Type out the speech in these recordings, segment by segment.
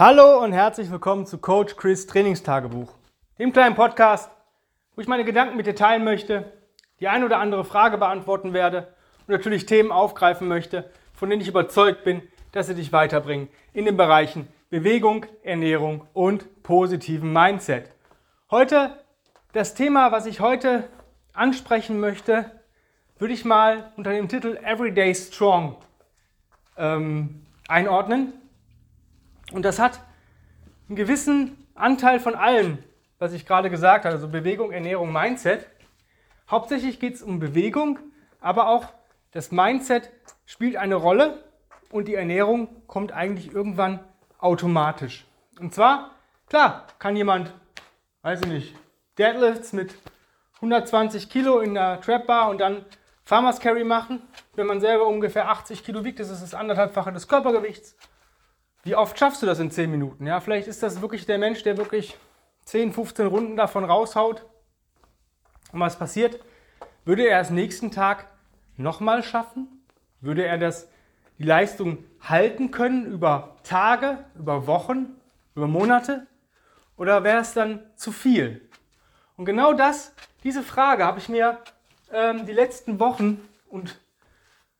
Hallo und herzlich willkommen zu Coach Chris Trainingstagebuch, dem kleinen Podcast, wo ich meine Gedanken mit dir teilen möchte, die ein oder andere Frage beantworten werde und natürlich Themen aufgreifen möchte, von denen ich überzeugt bin, dass sie dich weiterbringen in den Bereichen Bewegung, Ernährung und positiven Mindset. Heute das Thema, was ich heute ansprechen möchte, würde ich mal unter dem Titel Everyday Strong ähm, einordnen. Und das hat einen gewissen Anteil von allem, was ich gerade gesagt habe, also Bewegung, Ernährung, Mindset. Hauptsächlich geht es um Bewegung, aber auch das Mindset spielt eine Rolle und die Ernährung kommt eigentlich irgendwann automatisch. Und zwar, klar, kann jemand, weiß ich nicht, Deadlifts mit 120 Kilo in der Trap Bar und dann Farmers Carry machen. Wenn man selber ungefähr 80 Kilo wiegt, ist das anderthalbfache des Körpergewichts. Wie oft schaffst du das in 10 Minuten? Ja, vielleicht ist das wirklich der Mensch, der wirklich 10, 15 Runden davon raushaut. Und was passiert? Würde er es nächsten Tag nochmal schaffen? Würde er das, die Leistung halten können über Tage, über Wochen, über Monate? Oder wäre es dann zu viel? Und genau das, diese Frage habe ich mir ähm, die letzten Wochen und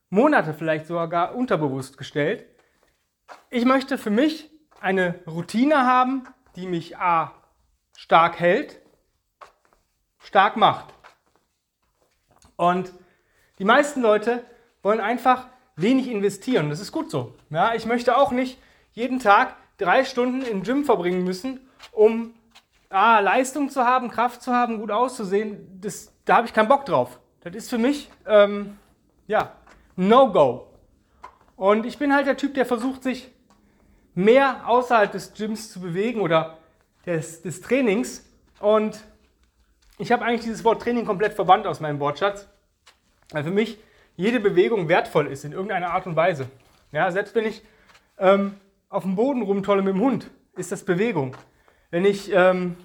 Monate vielleicht sogar unterbewusst gestellt. Ich möchte für mich eine Routine haben, die mich A stark hält, stark macht. Und die meisten Leute wollen einfach wenig investieren. Das ist gut so. Ja, ich möchte auch nicht jeden Tag drei Stunden im Gym verbringen müssen, um A, Leistung zu haben, Kraft zu haben, gut auszusehen. Das, da habe ich keinen Bock drauf. Das ist für mich, ähm, ja, No-Go. Und ich bin halt der Typ, der versucht, sich mehr außerhalb des Gyms zu bewegen oder des, des Trainings. Und ich habe eigentlich dieses Wort Training komplett verbannt aus meinem Wortschatz, weil für mich jede Bewegung wertvoll ist in irgendeiner Art und Weise. Ja, selbst wenn ich ähm, auf dem Boden rumtolle mit dem Hund, ist das Bewegung. Wenn ich ähm,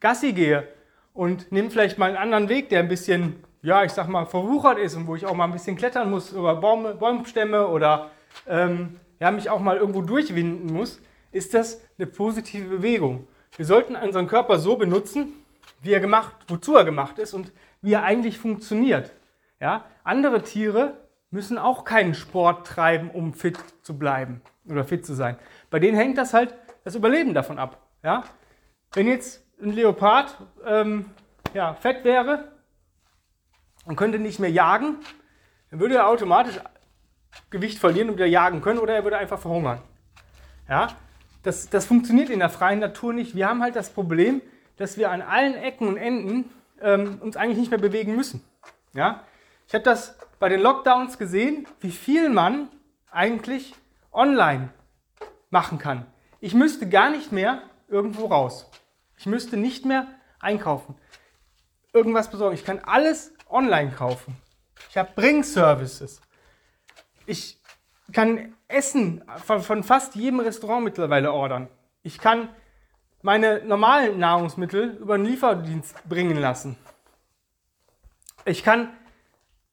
Gassi gehe und nehme vielleicht mal einen anderen Weg, der ein bisschen ja, ich sag mal, verwuchert ist und wo ich auch mal ein bisschen klettern muss über Baumstämme oder ähm, ja, mich auch mal irgendwo durchwinden muss, ist das eine positive Bewegung. Wir sollten unseren Körper so benutzen, wie er gemacht, wozu er gemacht ist und wie er eigentlich funktioniert. Ja? Andere Tiere müssen auch keinen Sport treiben, um fit zu bleiben oder fit zu sein. Bei denen hängt das halt das Überleben davon ab. Ja? Wenn jetzt ein Leopard ähm, ja, fett wäre, und könnte nicht mehr jagen, dann würde er automatisch Gewicht verlieren und wieder jagen können oder er würde einfach verhungern. Ja, das, das funktioniert in der freien Natur nicht. Wir haben halt das Problem, dass wir an allen Ecken und Enden ähm, uns eigentlich nicht mehr bewegen müssen. Ja, ich habe das bei den Lockdowns gesehen, wie viel man eigentlich online machen kann. Ich müsste gar nicht mehr irgendwo raus. Ich müsste nicht mehr einkaufen, irgendwas besorgen. Ich kann alles online kaufen. Ich habe Bring-Services. Ich kann Essen von, fast jedem Restaurant mittlerweile ordern. Ich kann meine normalen Nahrungsmittel über einen Lieferdienst bringen lassen. Ich kann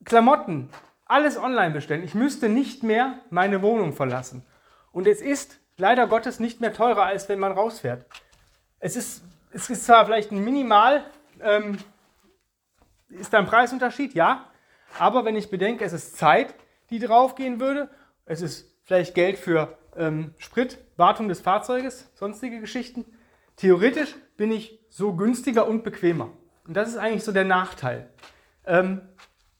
Klamotten, alles online bestellen. Ich müsste nicht mehr meine Wohnung verlassen. Und es ist leider Gottes nicht mehr teurer, als wenn man rausfährt. Es ist, es ist zwar vielleicht ein minimal ähm, ist da ein Preisunterschied? Ja. Aber wenn ich bedenke, es ist Zeit, die draufgehen würde, es ist vielleicht Geld für ähm, Sprit, Wartung des Fahrzeuges, sonstige Geschichten. Theoretisch bin ich so günstiger und bequemer. Und das ist eigentlich so der Nachteil. Ähm,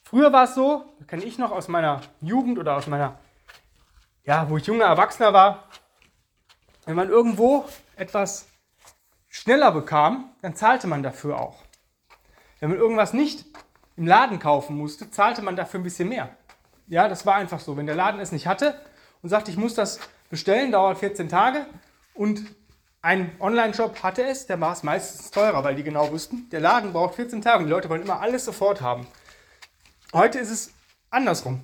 früher war es so, kenne ich noch aus meiner Jugend oder aus meiner, ja, wo ich junger Erwachsener war, wenn man irgendwo etwas schneller bekam, dann zahlte man dafür auch. Wenn man irgendwas nicht im Laden kaufen musste, zahlte man dafür ein bisschen mehr. Ja, das war einfach so. Wenn der Laden es nicht hatte und sagte, ich muss das bestellen, dauert 14 Tage und ein Online-Shop hatte es, der war es meistens teurer, weil die genau wussten, der Laden braucht 14 Tage und die Leute wollen immer alles sofort haben. Heute ist es andersrum.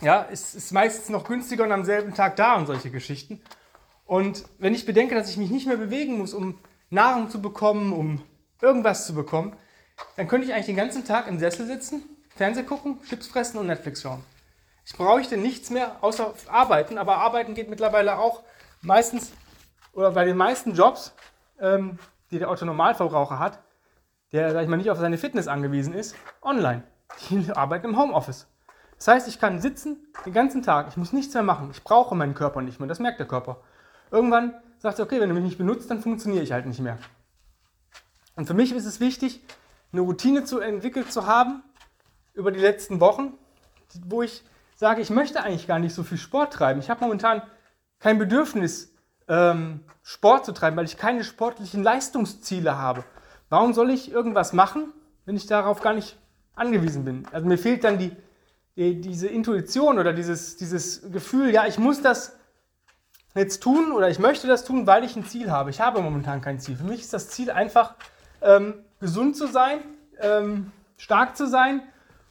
Ja, es ist meistens noch günstiger und am selben Tag da und solche Geschichten. Und wenn ich bedenke, dass ich mich nicht mehr bewegen muss, um Nahrung zu bekommen, um irgendwas zu bekommen, dann könnte ich eigentlich den ganzen Tag im Sessel sitzen, Fernseh gucken, Chips fressen und Netflix schauen. Ich bräuchte nichts mehr außer arbeiten, aber arbeiten geht mittlerweile auch meistens oder bei den meisten Jobs, ähm, die der Autonormalverbraucher hat, der, sag ich mal, nicht auf seine Fitness angewiesen ist, online. Die arbeiten im Homeoffice. Das heißt, ich kann sitzen den ganzen Tag, ich muss nichts mehr machen, ich brauche meinen Körper nicht mehr, das merkt der Körper. Irgendwann sagt er, okay, wenn du mich nicht benutzt, dann funktioniere ich halt nicht mehr. Und für mich ist es wichtig, eine Routine zu entwickelt zu haben über die letzten Wochen, wo ich sage, ich möchte eigentlich gar nicht so viel Sport treiben. Ich habe momentan kein Bedürfnis, ähm, Sport zu treiben, weil ich keine sportlichen Leistungsziele habe. Warum soll ich irgendwas machen, wenn ich darauf gar nicht angewiesen bin? Also mir fehlt dann die, die, diese Intuition oder dieses, dieses Gefühl, ja, ich muss das jetzt tun oder ich möchte das tun, weil ich ein Ziel habe. Ich habe momentan kein Ziel. Für mich ist das Ziel einfach, ähm, gesund zu sein, ähm, stark zu sein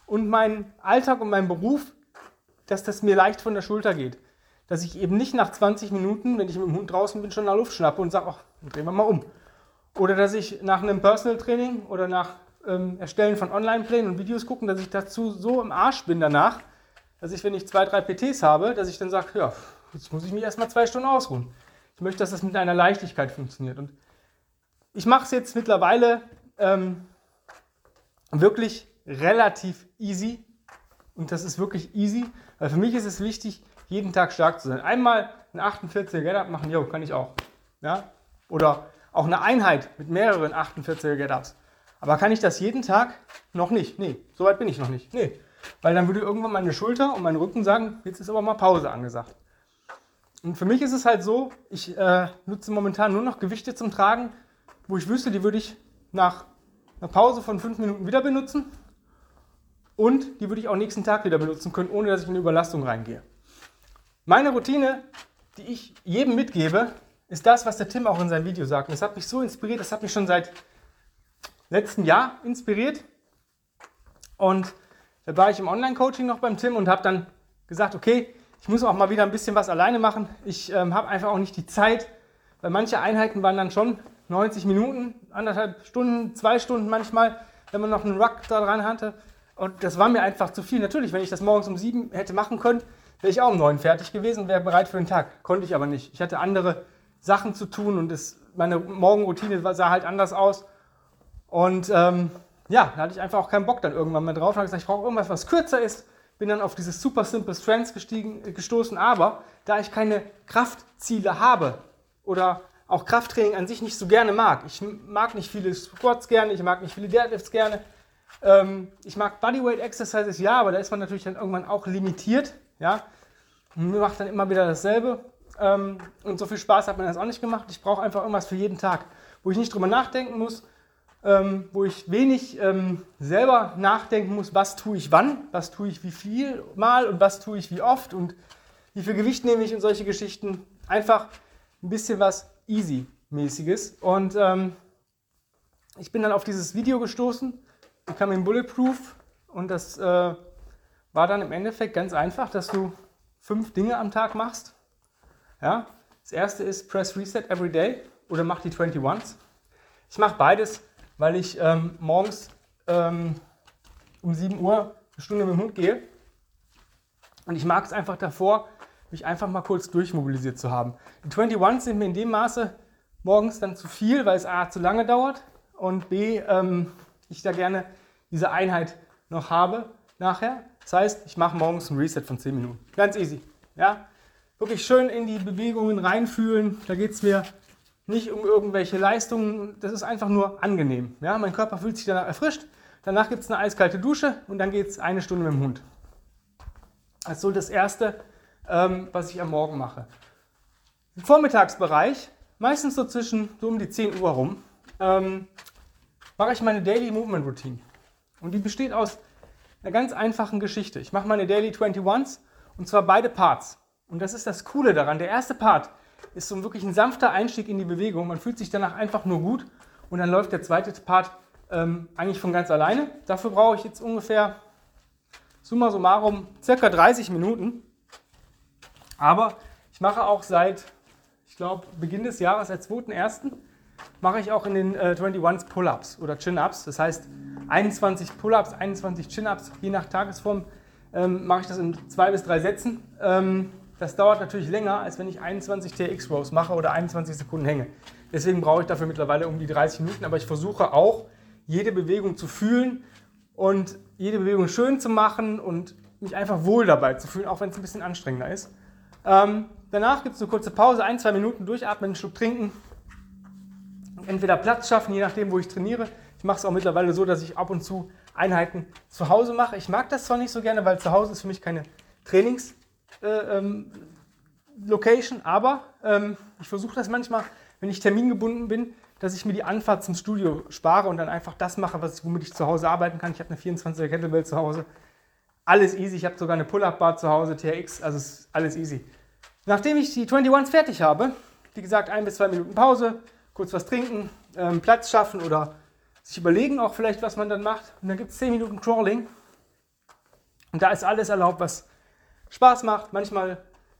und meinen Alltag und meinen Beruf, dass das mir leicht von der Schulter geht. Dass ich eben nicht nach 20 Minuten, wenn ich mit dem Hund draußen bin, schon nach Luft schnappe und sage, ach, drehen wir mal um. Oder dass ich nach einem Personal Training oder nach ähm, Erstellen von Online-Plänen und Videos gucken, dass ich dazu so im Arsch bin danach, dass ich, wenn ich zwei, drei PTs habe, dass ich dann sage, ja, jetzt muss ich mich erstmal zwei Stunden ausruhen. Ich möchte, dass das mit einer Leichtigkeit funktioniert. Und ich mache es jetzt mittlerweile ähm, wirklich relativ easy. Und das ist wirklich easy, weil für mich ist es wichtig, jeden Tag stark zu sein. Einmal ein 48er Get-Up machen, jo, kann ich auch. Ja? Oder auch eine Einheit mit mehreren 48er Get-Ups. Aber kann ich das jeden Tag? Noch nicht. Nee, so weit bin ich noch nicht. Nee. Weil dann würde irgendwann meine Schulter und mein Rücken sagen, jetzt ist aber mal Pause angesagt. Und für mich ist es halt so, ich äh, nutze momentan nur noch Gewichte zum Tragen, wo ich wüsste, die würde ich nach einer Pause von fünf Minuten wieder benutzen. Und die würde ich auch nächsten Tag wieder benutzen können, ohne dass ich in eine Überlastung reingehe. Meine Routine, die ich jedem mitgebe, ist das, was der Tim auch in seinem Video sagt. Und das hat mich so inspiriert, das hat mich schon seit letztem Jahr inspiriert. Und da war ich im Online-Coaching noch beim Tim und habe dann gesagt, okay, ich muss auch mal wieder ein bisschen was alleine machen. Ich ähm, habe einfach auch nicht die Zeit, weil manche Einheiten waren dann schon 90 Minuten, anderthalb Stunden, zwei Stunden manchmal, wenn man noch einen Ruck da dran hatte. Und das war mir einfach zu viel. Natürlich, wenn ich das morgens um sieben hätte machen können, wäre ich auch um neun fertig gewesen und wäre bereit für den Tag. Konnte ich aber nicht. Ich hatte andere Sachen zu tun und es, meine Morgenroutine sah halt anders aus. Und ähm, ja, da hatte ich einfach auch keinen Bock dann irgendwann mehr drauf. Da habe ich gesagt, ich brauche irgendwas, was kürzer ist. Bin dann auf dieses Super Simple Strengths gestiegen, gestoßen. Aber da ich keine Kraftziele habe oder auch Krafttraining an sich nicht so gerne mag. Ich mag nicht viele Squats gerne, ich mag nicht viele Deadlifts gerne. Ähm, ich mag Bodyweight Exercises, ja, aber da ist man natürlich dann irgendwann auch limitiert. Ja? Mir macht dann immer wieder dasselbe. Ähm, und so viel Spaß hat mir das auch nicht gemacht. Ich brauche einfach irgendwas für jeden Tag, wo ich nicht drüber nachdenken muss, ähm, wo ich wenig ähm, selber nachdenken muss, was tue ich wann, was tue ich wie viel mal und was tue ich wie oft und wie viel Gewicht nehme ich und solche Geschichten. Einfach ein bisschen was Easy-mäßiges. Und ähm, ich bin dann auf dieses Video gestoßen, kam in Bulletproof und das äh, war dann im Endeffekt ganz einfach, dass du fünf Dinge am Tag machst. Ja? Das erste ist Press Reset every day oder mach die 21s. Ich mache beides, weil ich ähm, morgens ähm, um 7 Uhr eine Stunde mit dem Hund gehe. Und ich mag es einfach davor, mich einfach mal kurz durchmobilisiert zu haben. Die 21 sind mir in dem Maße morgens dann zu viel, weil es A zu lange dauert und B, ähm, ich da gerne diese Einheit noch habe nachher. Das heißt, ich mache morgens ein Reset von 10 Minuten. Ganz easy. Ja? Wirklich schön in die Bewegungen reinfühlen. Da geht es mir nicht um irgendwelche Leistungen. Das ist einfach nur angenehm. Ja? Mein Körper fühlt sich danach erfrischt. Danach gibt es eine eiskalte Dusche und dann geht es eine Stunde mit dem Hund. Das ist so das Erste, ähm, was ich am Morgen mache. Im Vormittagsbereich, meistens so zwischen so um die 10 Uhr rum, ähm, mache ich meine Daily Movement Routine. Und die besteht aus einer ganz einfachen Geschichte. Ich mache meine Daily 21s und zwar beide Parts. Und das ist das Coole daran. Der erste Part ist so wirklich ein sanfter Einstieg in die Bewegung. Man fühlt sich danach einfach nur gut und dann läuft der zweite Part ähm, eigentlich von ganz alleine. Dafür brauche ich jetzt ungefähr summa summarum circa 30 Minuten. Aber ich mache auch seit, ich glaube, Beginn des Jahres, seit 2.1., mache ich auch in den äh, 21 Pull-Ups oder Chin-Ups. Das heißt, 21 Pull-Ups, 21 Chin-Ups, je nach Tagesform ähm, mache ich das in zwei bis drei Sätzen. Ähm, das dauert natürlich länger, als wenn ich 21 TX Rows mache oder 21 Sekunden hänge. Deswegen brauche ich dafür mittlerweile um die 30 Minuten, aber ich versuche auch, jede Bewegung zu fühlen und jede Bewegung schön zu machen und mich einfach wohl dabei zu fühlen, auch wenn es ein bisschen anstrengender ist. Ähm, danach gibt es eine kurze Pause, ein, zwei Minuten durchatmen, einen Schluck trinken, entweder Platz schaffen, je nachdem, wo ich trainiere. Ich mache es auch mittlerweile so, dass ich ab und zu Einheiten zu Hause mache. Ich mag das zwar nicht so gerne, weil zu Hause ist für mich keine Trainings-Location, äh, ähm, aber ähm, ich versuche das manchmal, wenn ich termingebunden bin, dass ich mir die Anfahrt zum Studio spare und dann einfach das mache, was, womit ich zu Hause arbeiten kann. Ich habe eine 24er Kettlebell zu Hause. Alles easy. Ich habe sogar eine Pull-Up-Bar zu Hause, TRX, also ist alles easy. Nachdem ich die 21s fertig habe, wie gesagt, ein bis zwei Minuten Pause, kurz was trinken, ähm, Platz schaffen oder sich überlegen auch vielleicht, was man dann macht. Und dann gibt es 10 Minuten Crawling. Und da ist alles erlaubt, was Spaß macht. Manchmal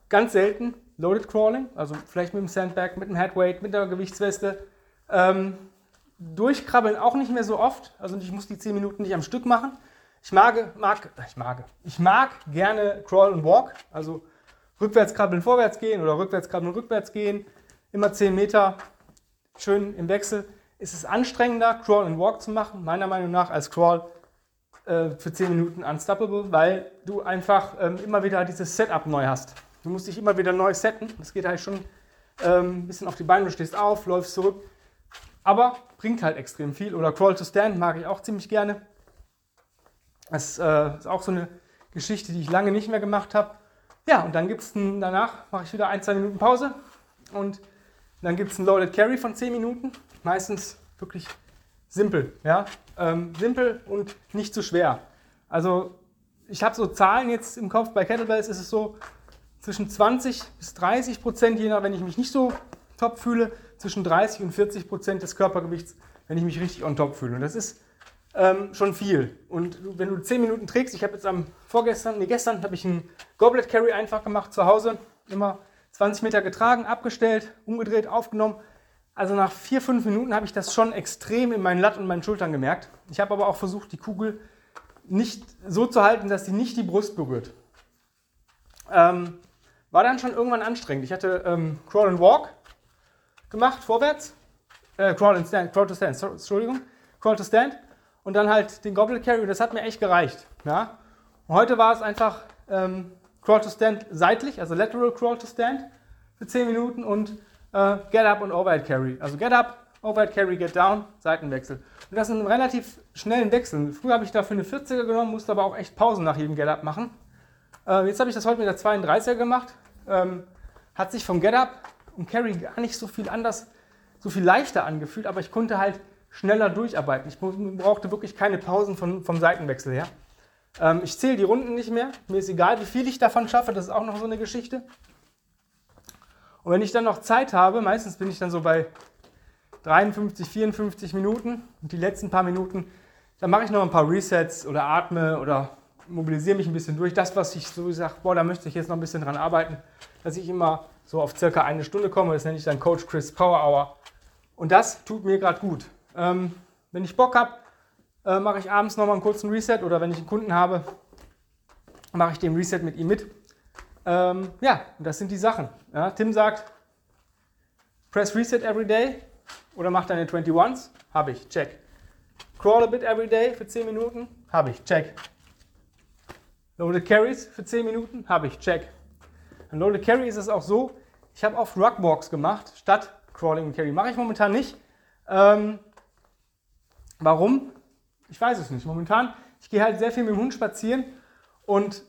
ganz selten Loaded Crawling, also vielleicht mit dem Sandbag, mit dem Headweight, mit der Gewichtsweste. Ähm, durchkrabbeln auch nicht mehr so oft. Also ich muss die 10 Minuten nicht am Stück machen. Ich mag, mag, ich mag, ich mag gerne Crawl und Walk, also rückwärts krabbeln, vorwärts gehen oder rückwärts krabbeln, rückwärts gehen. Immer 10 Meter, schön im Wechsel ist es anstrengender, Crawl and Walk zu machen, meiner Meinung nach, als Crawl äh, für 10 Minuten unstoppable, weil du einfach ähm, immer wieder dieses Setup neu hast. Du musst dich immer wieder neu setten. Das geht halt schon ähm, ein bisschen auf die Beine, du stehst auf, läufst zurück. Aber bringt halt extrem viel. Oder Crawl to Stand mag ich auch ziemlich gerne. Das äh, ist auch so eine Geschichte, die ich lange nicht mehr gemacht habe. Ja, und dann gibt es danach, mache ich wieder ein, zwei Minuten Pause und dann gibt es einen Loaded Carry von 10 Minuten meistens wirklich simpel. Ja? Ähm, simpel und nicht zu schwer. Also ich habe so Zahlen jetzt im Kopf, bei Kettlebells ist es so zwischen 20 bis 30 Prozent, je nach, wenn ich mich nicht so top fühle, zwischen 30 und 40 Prozent des Körpergewichts, wenn ich mich richtig on top fühle. Und das ist ähm, schon viel. Und wenn du 10 Minuten trägst, ich habe jetzt am vorgestern, nee, gestern habe ich einen Goblet Carry einfach gemacht zu Hause, immer 20 Meter getragen, abgestellt, umgedreht, aufgenommen, also nach vier, fünf Minuten habe ich das schon extrem in meinen Latt und meinen Schultern gemerkt. Ich habe aber auch versucht, die Kugel nicht so zu halten, dass sie nicht die Brust berührt. Ähm, war dann schon irgendwann anstrengend. Ich hatte ähm, Crawl and Walk gemacht, vorwärts. Äh, Crawl and Stand, Crawl to Stand, sorry, Entschuldigung. Crawl to Stand. Und dann halt den Goblet Carry. Das hat mir echt gereicht. Ja? Und heute war es einfach ähm, Crawl to Stand seitlich, also Lateral Crawl to Stand für 10 Minuten und äh, Get Up und Overhead Carry. Also Get Up, Overhead Carry, Get Down, Seitenwechsel. Und das sind relativ schnellen Wechseln. Früher habe ich dafür eine 40er genommen, musste aber auch echt Pausen nach jedem Get Up machen. Äh, jetzt habe ich das heute mit der 32er gemacht. Ähm, hat sich vom Get Up und Carry gar nicht so viel anders, so viel leichter angefühlt, aber ich konnte halt schneller durcharbeiten. Ich brauchte wirklich keine Pausen von, vom Seitenwechsel her. Ähm, ich zähle die Runden nicht mehr. Mir ist egal, wie viel ich davon schaffe. Das ist auch noch so eine Geschichte. Und wenn ich dann noch Zeit habe, meistens bin ich dann so bei 53, 54 Minuten und die letzten paar Minuten, dann mache ich noch ein paar Resets oder atme oder mobilisiere mich ein bisschen durch. Das, was ich so sage, boah, da möchte ich jetzt noch ein bisschen dran arbeiten, dass ich immer so auf circa eine Stunde komme. Das nenne ich dann Coach Chris Power Hour. Und das tut mir gerade gut. Ähm, wenn ich Bock habe, äh, mache ich abends nochmal einen kurzen Reset oder wenn ich einen Kunden habe, mache ich den Reset mit ihm mit. Ähm, ja, das sind die Sachen. Ja, Tim sagt, press reset every day oder mach deine 21s. Habe ich, check. Crawl a bit every day für 10 Minuten. Habe ich, check. Loaded Carries für 10 Minuten. Habe ich, check. An Loaded Carry ist es auch so, ich habe oft Rugwalks gemacht statt Crawling und Carry. Mache ich momentan nicht. Ähm, warum? Ich weiß es nicht. Momentan, ich gehe halt sehr viel mit dem Hund spazieren und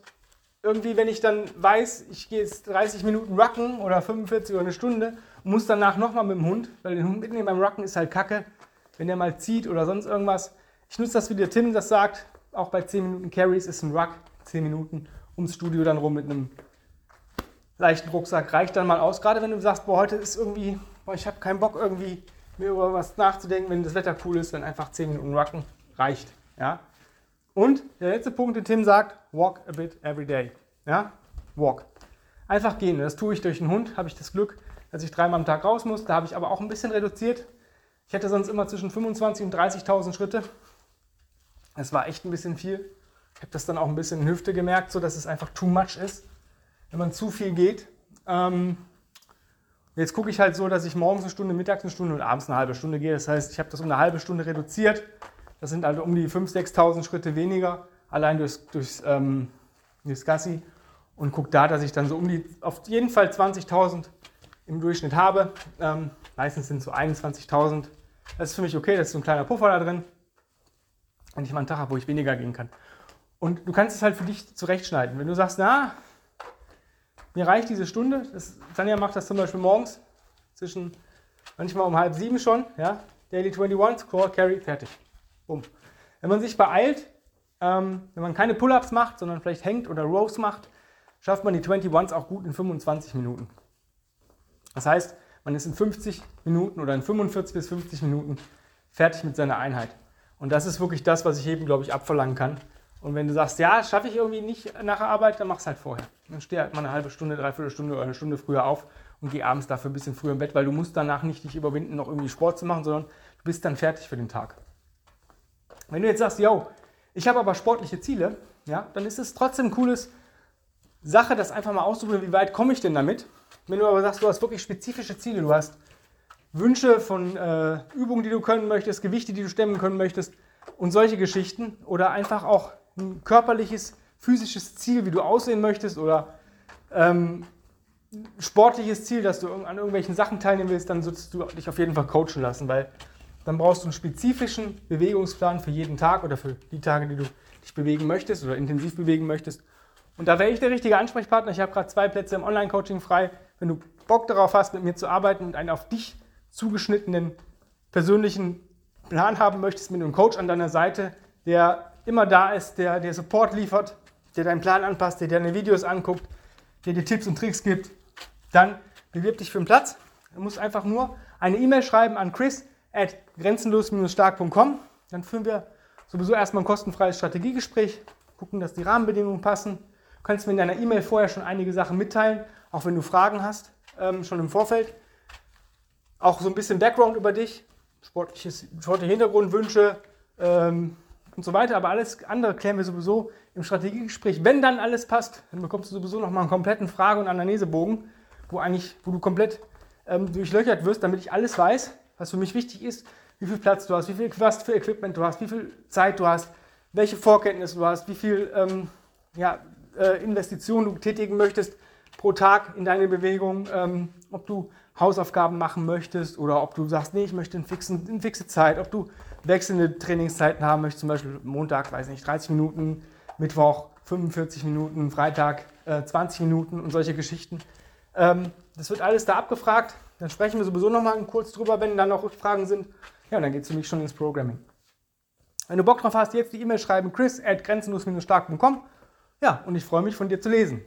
irgendwie, wenn ich dann weiß, ich gehe jetzt 30 Minuten Rucken oder 45 oder eine Stunde und muss danach nochmal mit dem Hund, weil den Hund mitnehmen beim Rucken ist halt kacke, wenn der mal zieht oder sonst irgendwas. Ich nutze das, wie der Tim das sagt, auch bei 10 Minuten Carries ist ein Ruck, 10 Minuten ums Studio dann rum mit einem leichten Rucksack reicht dann mal aus. Gerade wenn du sagst, boah, heute ist irgendwie, boah, ich habe keinen Bock irgendwie mir über was nachzudenken, wenn das Wetter cool ist, dann einfach 10 Minuten Rucken reicht. Ja? Und der letzte Punkt, den Tim sagt, walk a bit every day. Ja, walk. Einfach gehen. Das tue ich durch den Hund. Habe ich das Glück, dass ich dreimal am Tag raus muss. Da habe ich aber auch ein bisschen reduziert. Ich hätte sonst immer zwischen 25.000 und 30.000 Schritte. Es war echt ein bisschen viel. Ich habe das dann auch ein bisschen in Hüfte gemerkt, so dass es einfach too much ist. wenn man zu viel geht. Ähm, jetzt gucke ich halt so, dass ich morgens eine Stunde, mittags eine Stunde und abends eine halbe Stunde gehe. Das heißt, ich habe das um eine halbe Stunde reduziert. Das sind also um die 5.000, 6.000 Schritte weniger, allein durchs, durchs, ähm, durchs Gassi. Und gucke da, dass ich dann so um die, auf jeden Fall 20.000 im Durchschnitt habe. Ähm, meistens sind es so 21.000. Das ist für mich okay, das ist so ein kleiner Puffer da drin. Und ich mal einen Tag habe, wo ich weniger gehen kann. Und du kannst es halt für dich zurechtschneiden. Wenn du sagst, na, mir reicht diese Stunde, das, Tanja macht das zum Beispiel morgens zwischen manchmal um halb sieben schon, ja, Daily 21, Score, Carry, fertig. Bumm. Wenn man sich beeilt, ähm, wenn man keine Pull-Ups macht, sondern vielleicht hängt oder Rows macht, schafft man die 21s auch gut in 25 Minuten. Das heißt, man ist in 50 Minuten oder in 45 bis 50 Minuten fertig mit seiner Einheit. Und das ist wirklich das, was ich eben, glaube ich, abverlangen kann. Und wenn du sagst, ja, schaffe ich irgendwie nicht nach der Arbeit, dann mach es halt vorher. Dann steh halt mal eine halbe Stunde, dreiviertel Stunde oder eine Stunde früher auf und geh abends dafür ein bisschen früher im Bett, weil du musst danach nicht dich überwinden, noch irgendwie Sport zu machen, sondern du bist dann fertig für den Tag. Wenn du jetzt sagst, yo, ich habe aber sportliche Ziele, ja, dann ist es trotzdem eine coole Sache, das einfach mal auszuprobieren, wie weit komme ich denn damit. Wenn du aber sagst, du hast wirklich spezifische Ziele, du hast Wünsche von äh, Übungen, die du können möchtest, Gewichte, die du stemmen können möchtest und solche Geschichten oder einfach auch ein körperliches, physisches Ziel, wie du aussehen möchtest oder ähm, sportliches Ziel, dass du an irgendwelchen Sachen teilnehmen willst, dann solltest du dich auf jeden Fall coachen lassen, weil dann brauchst du einen spezifischen Bewegungsplan für jeden Tag oder für die Tage, die du dich bewegen möchtest oder intensiv bewegen möchtest. Und da wäre ich der richtige Ansprechpartner. Ich habe gerade zwei Plätze im Online-Coaching frei. Wenn du Bock darauf hast, mit mir zu arbeiten und einen auf dich zugeschnittenen persönlichen Plan haben möchtest, mit einem Coach an deiner Seite, der immer da ist, der dir Support liefert, der deinen Plan anpasst, der deine Videos anguckt, der dir Tipps und Tricks gibt, dann bewirb dich für einen Platz. Du musst einfach nur eine E-Mail schreiben an chris at grenzenlos-stark.com. Dann führen wir sowieso erstmal ein kostenfreies Strategiegespräch, gucken, dass die Rahmenbedingungen passen. Du kannst mir in deiner E-Mail vorher schon einige Sachen mitteilen, auch wenn du Fragen hast, ähm, schon im Vorfeld. Auch so ein bisschen Background über dich, sportliches, sportliche Hintergrundwünsche ähm, und so weiter. Aber alles andere klären wir sowieso im Strategiegespräch. Wenn dann alles passt, dann bekommst du sowieso nochmal einen kompletten Frage- und Anamnesebogen, wo, eigentlich, wo du komplett ähm, durchlöchert wirst, damit ich alles weiß, was für mich wichtig ist, wie viel Platz du hast, wie viel was für Equipment du hast, wie viel Zeit du hast, welche Vorkenntnisse du hast, wie viel ähm, ja, äh, Investitionen du tätigen möchtest pro Tag in deine Bewegung, ähm, ob du Hausaufgaben machen möchtest oder ob du sagst, nee, ich möchte eine, fixen, eine fixe Zeit, ob du wechselnde Trainingszeiten haben möchtest, zum Beispiel Montag, weiß nicht, 30 Minuten, Mittwoch 45 Minuten, Freitag äh, 20 Minuten und solche Geschichten. Ähm, das wird alles da abgefragt. Dann sprechen wir sowieso nochmal kurz drüber, wenn dann noch Rückfragen sind. Ja, und dann geht es für mich schon ins Programming. Wenn du Bock drauf hast, jetzt die E-Mail schreiben, chris at grenzenlos-stark.com. Ja, und ich freue mich von dir zu lesen.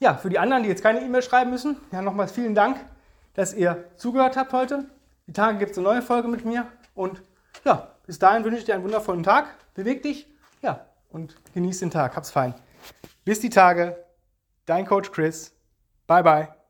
Ja, für die anderen, die jetzt keine E-Mail schreiben müssen, ja, nochmals vielen Dank, dass ihr zugehört habt heute. Die Tage gibt es eine neue Folge mit mir. Und ja, bis dahin wünsche ich dir einen wundervollen Tag. Beweg dich, ja, und genieß den Tag. Hab's fein. Bis die Tage. Dein Coach Chris. Bye, bye.